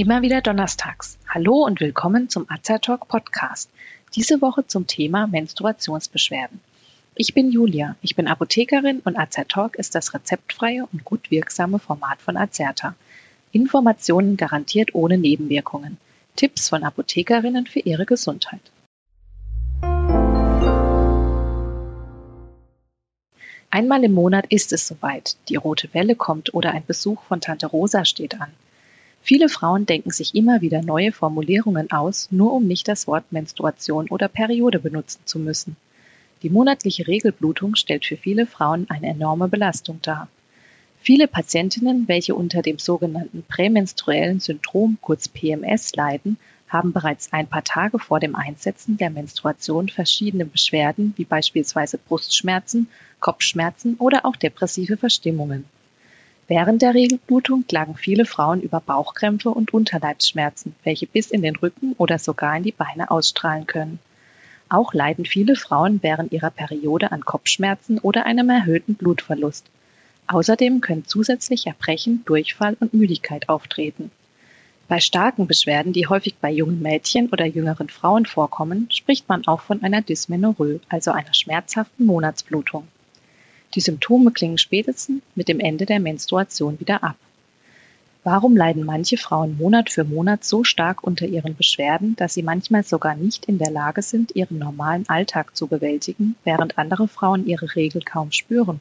Immer wieder donnerstags. Hallo und willkommen zum Azertalk Podcast. Diese Woche zum Thema Menstruationsbeschwerden. Ich bin Julia, ich bin Apothekerin und Azertalk ist das rezeptfreie und gut wirksame Format von Azerta. Informationen garantiert ohne Nebenwirkungen. Tipps von Apothekerinnen für ihre Gesundheit. Einmal im Monat ist es soweit. Die rote Welle kommt oder ein Besuch von Tante Rosa steht an. Viele Frauen denken sich immer wieder neue Formulierungen aus, nur um nicht das Wort Menstruation oder Periode benutzen zu müssen. Die monatliche Regelblutung stellt für viele Frauen eine enorme Belastung dar. Viele Patientinnen, welche unter dem sogenannten prämenstruellen Syndrom kurz PMS leiden, haben bereits ein paar Tage vor dem Einsetzen der Menstruation verschiedene Beschwerden wie beispielsweise Brustschmerzen, Kopfschmerzen oder auch depressive Verstimmungen. Während der Regelblutung klagen viele Frauen über Bauchkrämpfe und Unterleibsschmerzen, welche bis in den Rücken oder sogar in die Beine ausstrahlen können. Auch leiden viele Frauen während ihrer Periode an Kopfschmerzen oder einem erhöhten Blutverlust. Außerdem können zusätzlich Erbrechen, Durchfall und Müdigkeit auftreten. Bei starken Beschwerden, die häufig bei jungen Mädchen oder jüngeren Frauen vorkommen, spricht man auch von einer Dysmenorrhoe, also einer schmerzhaften Monatsblutung. Die Symptome klingen spätestens mit dem Ende der Menstruation wieder ab. Warum leiden manche Frauen Monat für Monat so stark unter ihren Beschwerden, dass sie manchmal sogar nicht in der Lage sind, ihren normalen Alltag zu bewältigen, während andere Frauen ihre Regel kaum spüren?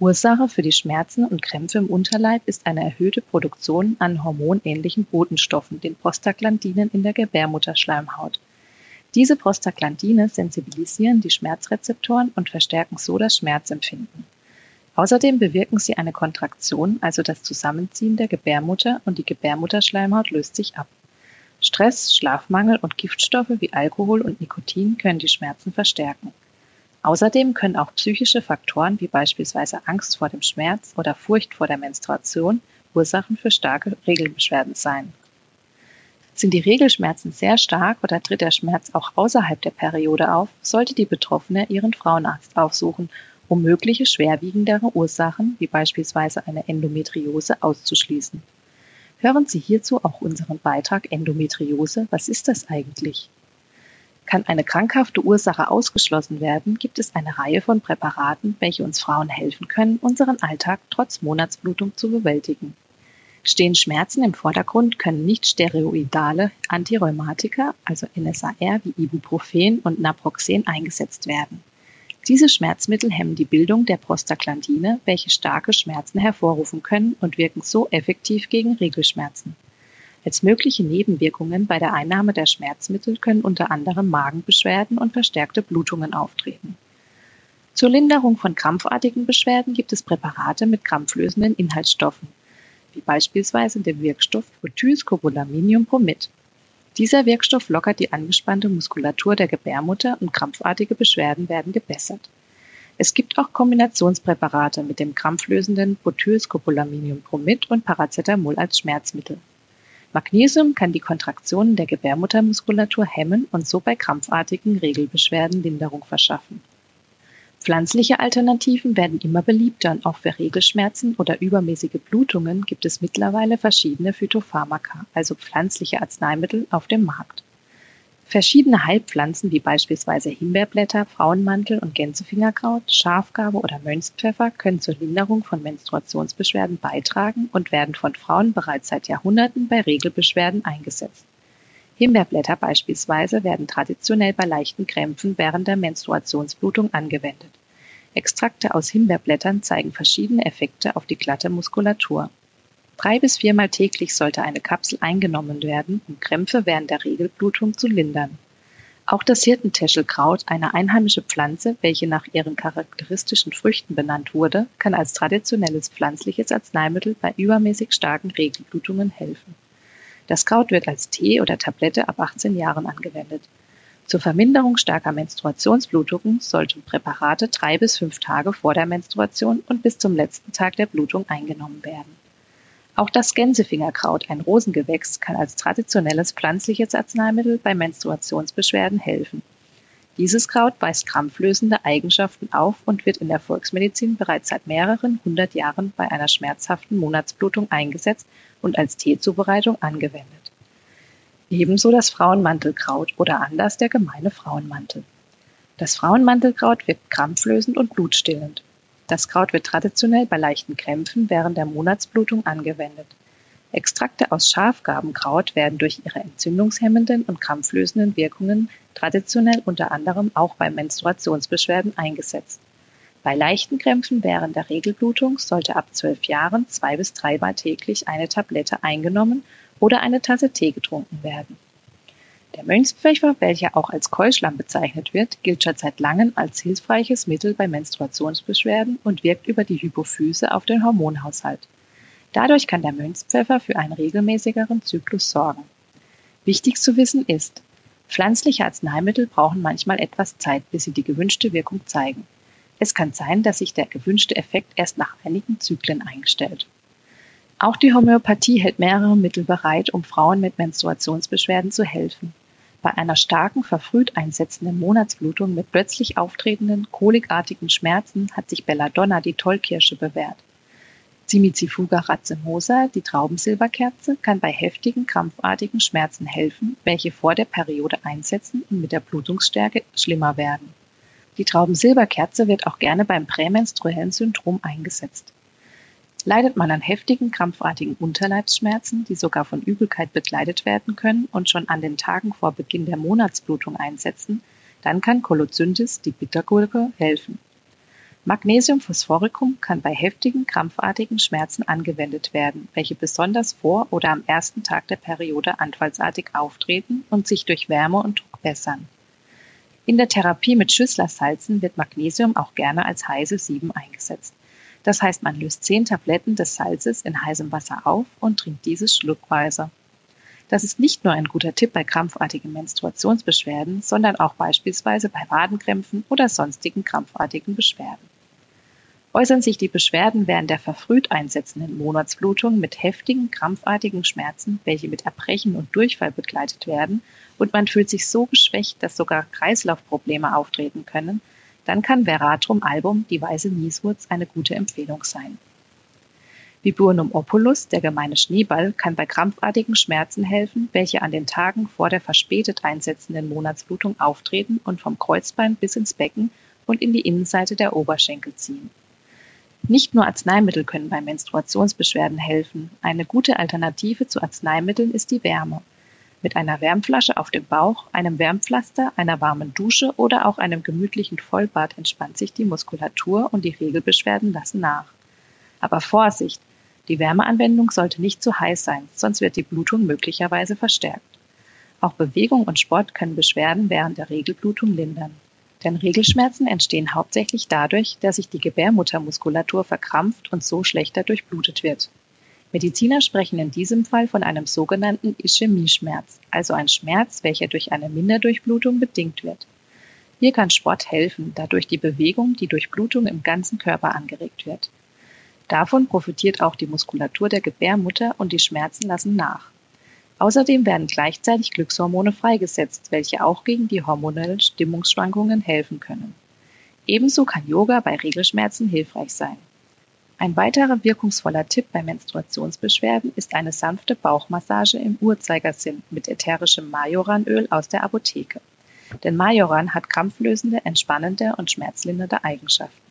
Ursache für die Schmerzen und Krämpfe im Unterleib ist eine erhöhte Produktion an hormonähnlichen Botenstoffen, den Prostaglandinen in der Gebärmutterschleimhaut. Diese Prostaglandine sensibilisieren die Schmerzrezeptoren und verstärken so das Schmerzempfinden. Außerdem bewirken sie eine Kontraktion, also das Zusammenziehen der Gebärmutter und die Gebärmutterschleimhaut löst sich ab. Stress, Schlafmangel und Giftstoffe wie Alkohol und Nikotin können die Schmerzen verstärken. Außerdem können auch psychische Faktoren wie beispielsweise Angst vor dem Schmerz oder Furcht vor der Menstruation Ursachen für starke Regelbeschwerden sein. Sind die Regelschmerzen sehr stark oder tritt der Schmerz auch außerhalb der Periode auf, sollte die Betroffene ihren Frauenarzt aufsuchen, um mögliche schwerwiegendere Ursachen wie beispielsweise eine Endometriose auszuschließen. Hören Sie hierzu auch unseren Beitrag Endometriose. Was ist das eigentlich? Kann eine krankhafte Ursache ausgeschlossen werden, gibt es eine Reihe von Präparaten, welche uns Frauen helfen können, unseren Alltag trotz Monatsblutung zu bewältigen. Stehen Schmerzen im Vordergrund, können nicht steroidale Antirheumatika, also NSAR wie Ibuprofen und Naproxen eingesetzt werden. Diese Schmerzmittel hemmen die Bildung der Prostaglandine, welche starke Schmerzen hervorrufen können und wirken so effektiv gegen Regelschmerzen. Als mögliche Nebenwirkungen bei der Einnahme der Schmerzmittel können unter anderem Magenbeschwerden und verstärkte Blutungen auftreten. Zur Linderung von krampfartigen Beschwerden gibt es Präparate mit krampflösenden Inhaltsstoffen, wie beispielsweise dem Wirkstoff Butylscopolaminiumbromid. Dieser Wirkstoff lockert die angespannte Muskulatur der Gebärmutter und krampfartige Beschwerden werden gebessert. Es gibt auch Kombinationspräparate mit dem krampflösenden Butylscopolaminiumbromid und Paracetamol als Schmerzmittel. Magnesium kann die Kontraktionen der Gebärmuttermuskulatur hemmen und so bei krampfartigen Regelbeschwerden Linderung verschaffen. Pflanzliche Alternativen werden immer beliebter und auch für Regelschmerzen oder übermäßige Blutungen gibt es mittlerweile verschiedene Phytopharmaka, also pflanzliche Arzneimittel, auf dem Markt. Verschiedene Heilpflanzen wie beispielsweise Himbeerblätter, Frauenmantel und Gänsefingerkraut, Schafgarbe oder Mönchspfeffer können zur Linderung von Menstruationsbeschwerden beitragen und werden von Frauen bereits seit Jahrhunderten bei Regelbeschwerden eingesetzt. Himbeerblätter beispielsweise werden traditionell bei leichten Krämpfen während der Menstruationsblutung angewendet. Extrakte aus Himbeerblättern zeigen verschiedene Effekte auf die glatte Muskulatur. Drei bis viermal täglich sollte eine Kapsel eingenommen werden, um Krämpfe während der Regelblutung zu lindern. Auch das Hirtentäschelkraut, eine einheimische Pflanze, welche nach ihren charakteristischen Früchten benannt wurde, kann als traditionelles pflanzliches Arzneimittel bei übermäßig starken Regelblutungen helfen. Das Kraut wird als Tee oder Tablette ab 18 Jahren angewendet. Zur Verminderung starker Menstruationsblutungen sollten Präparate drei bis fünf Tage vor der Menstruation und bis zum letzten Tag der Blutung eingenommen werden. Auch das Gänsefingerkraut, ein Rosengewächs, kann als traditionelles pflanzliches Arzneimittel bei Menstruationsbeschwerden helfen. Dieses Kraut weist krampflösende Eigenschaften auf und wird in der Volksmedizin bereits seit mehreren hundert Jahren bei einer schmerzhaften Monatsblutung eingesetzt und als Teezubereitung angewendet. Ebenso das Frauenmantelkraut oder anders der gemeine Frauenmantel. Das Frauenmantelkraut wirkt krampflösend und blutstillend. Das Kraut wird traditionell bei leichten Krämpfen während der Monatsblutung angewendet. Extrakte aus Schafgarbenkraut werden durch ihre entzündungshemmenden und krampflösenden Wirkungen traditionell unter anderem auch bei Menstruationsbeschwerden eingesetzt. Bei leichten Krämpfen während der Regelblutung sollte ab zwölf Jahren zwei bis dreimal täglich eine Tablette eingenommen oder eine Tasse Tee getrunken werden. Der Mönchspfeffer, welcher auch als Keuschlamm bezeichnet wird, gilt schon seit langem als hilfreiches Mittel bei Menstruationsbeschwerden und wirkt über die Hypophyse auf den Hormonhaushalt. Dadurch kann der Mönchspfeffer für einen regelmäßigeren Zyklus sorgen. Wichtig zu wissen ist, pflanzliche Arzneimittel brauchen manchmal etwas Zeit, bis sie die gewünschte Wirkung zeigen. Es kann sein, dass sich der gewünschte Effekt erst nach einigen Zyklen einstellt. Auch die Homöopathie hält mehrere Mittel bereit, um Frauen mit Menstruationsbeschwerden zu helfen. Bei einer starken, verfrüht einsetzenden Monatsblutung mit plötzlich auftretenden, kolikartigen Schmerzen hat sich Belladonna, die Tollkirsche, bewährt. Cimicifuga racemosa, die Traubensilberkerze, kann bei heftigen, krampfartigen Schmerzen helfen, welche vor der Periode einsetzen und mit der Blutungsstärke schlimmer werden. Die Traubensilberkerze wird auch gerne beim prämenstruellen Syndrom eingesetzt. Leidet man an heftigen, krampfartigen Unterleibsschmerzen, die sogar von Übelkeit begleitet werden können und schon an den Tagen vor Beginn der Monatsblutung einsetzen, dann kann Kolozyndis, die Bittergurke, helfen. Magnesium Phosphoricum kann bei heftigen, krampfartigen Schmerzen angewendet werden, welche besonders vor oder am ersten Tag der Periode anfallsartig auftreten und sich durch Wärme und Druck bessern. In der Therapie mit Schüsslersalzen wird Magnesium auch gerne als heiße Sieben eingesetzt. Das heißt, man löst zehn Tabletten des Salzes in heißem Wasser auf und trinkt dieses schluckweise. Das ist nicht nur ein guter Tipp bei krampfartigen Menstruationsbeschwerden, sondern auch beispielsweise bei Wadenkrämpfen oder sonstigen krampfartigen Beschwerden. Äußern sich die Beschwerden während der verfrüht einsetzenden Monatsblutung mit heftigen, krampfartigen Schmerzen, welche mit Erbrechen und Durchfall begleitet werden, und man fühlt sich so geschwächt, dass sogar Kreislaufprobleme auftreten können, dann kann Veratrum album, die weiße Nieswurz, eine gute Empfehlung sein. Viburnum opulus, der gemeine Schneeball, kann bei krampfartigen Schmerzen helfen, welche an den Tagen vor der verspätet einsetzenden Monatsblutung auftreten und vom Kreuzbein bis ins Becken und in die Innenseite der Oberschenkel ziehen. Nicht nur Arzneimittel können bei Menstruationsbeschwerden helfen. Eine gute Alternative zu Arzneimitteln ist die Wärme. Mit einer Wärmflasche auf dem Bauch, einem Wärmpflaster, einer warmen Dusche oder auch einem gemütlichen Vollbad entspannt sich die Muskulatur und die Regelbeschwerden lassen nach. Aber Vorsicht! Die Wärmeanwendung sollte nicht zu heiß sein, sonst wird die Blutung möglicherweise verstärkt. Auch Bewegung und Sport können Beschwerden während der Regelblutung lindern. Denn Regelschmerzen entstehen hauptsächlich dadurch, dass sich die Gebärmuttermuskulatur verkrampft und so schlechter durchblutet wird. Mediziner sprechen in diesem Fall von einem sogenannten Ischämie-Schmerz, also ein Schmerz, welcher durch eine Minderdurchblutung bedingt wird. Hier kann Sport helfen, da durch die Bewegung die Durchblutung im ganzen Körper angeregt wird. Davon profitiert auch die Muskulatur der Gebärmutter und die Schmerzen lassen nach. Außerdem werden gleichzeitig Glückshormone freigesetzt, welche auch gegen die hormonellen Stimmungsschwankungen helfen können. Ebenso kann Yoga bei Regelschmerzen hilfreich sein. Ein weiterer wirkungsvoller Tipp bei Menstruationsbeschwerden ist eine sanfte Bauchmassage im Uhrzeigersinn mit ätherischem Majoranöl aus der Apotheke. Denn Majoran hat krampflösende, entspannende und schmerzlindernde Eigenschaften.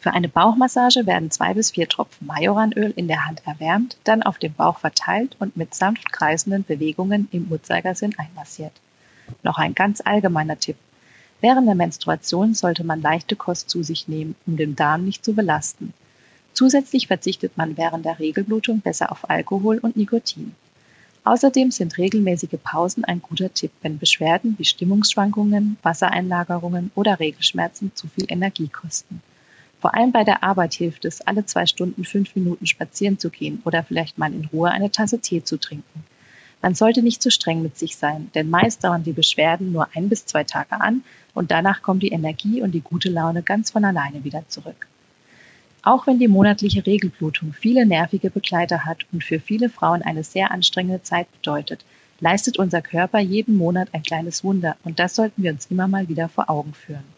Für eine Bauchmassage werden zwei bis vier Tropfen Majoranöl in der Hand erwärmt, dann auf dem Bauch verteilt und mit sanft kreisenden Bewegungen im Uhrzeigersinn einmassiert. Noch ein ganz allgemeiner Tipp. Während der Menstruation sollte man leichte Kost zu sich nehmen, um den Darm nicht zu belasten. Zusätzlich verzichtet man während der Regelblutung besser auf Alkohol und Nikotin. Außerdem sind regelmäßige Pausen ein guter Tipp, wenn Beschwerden wie Stimmungsschwankungen, Wassereinlagerungen oder Regelschmerzen zu viel Energie kosten. Vor allem bei der Arbeit hilft es, alle zwei Stunden fünf Minuten spazieren zu gehen oder vielleicht mal in Ruhe eine Tasse Tee zu trinken. Man sollte nicht zu streng mit sich sein, denn meist dauern die Beschwerden nur ein bis zwei Tage an und danach kommt die Energie und die gute Laune ganz von alleine wieder zurück. Auch wenn die monatliche Regelblutung viele nervige Begleiter hat und für viele Frauen eine sehr anstrengende Zeit bedeutet, leistet unser Körper jeden Monat ein kleines Wunder und das sollten wir uns immer mal wieder vor Augen führen.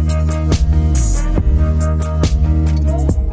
Thank you.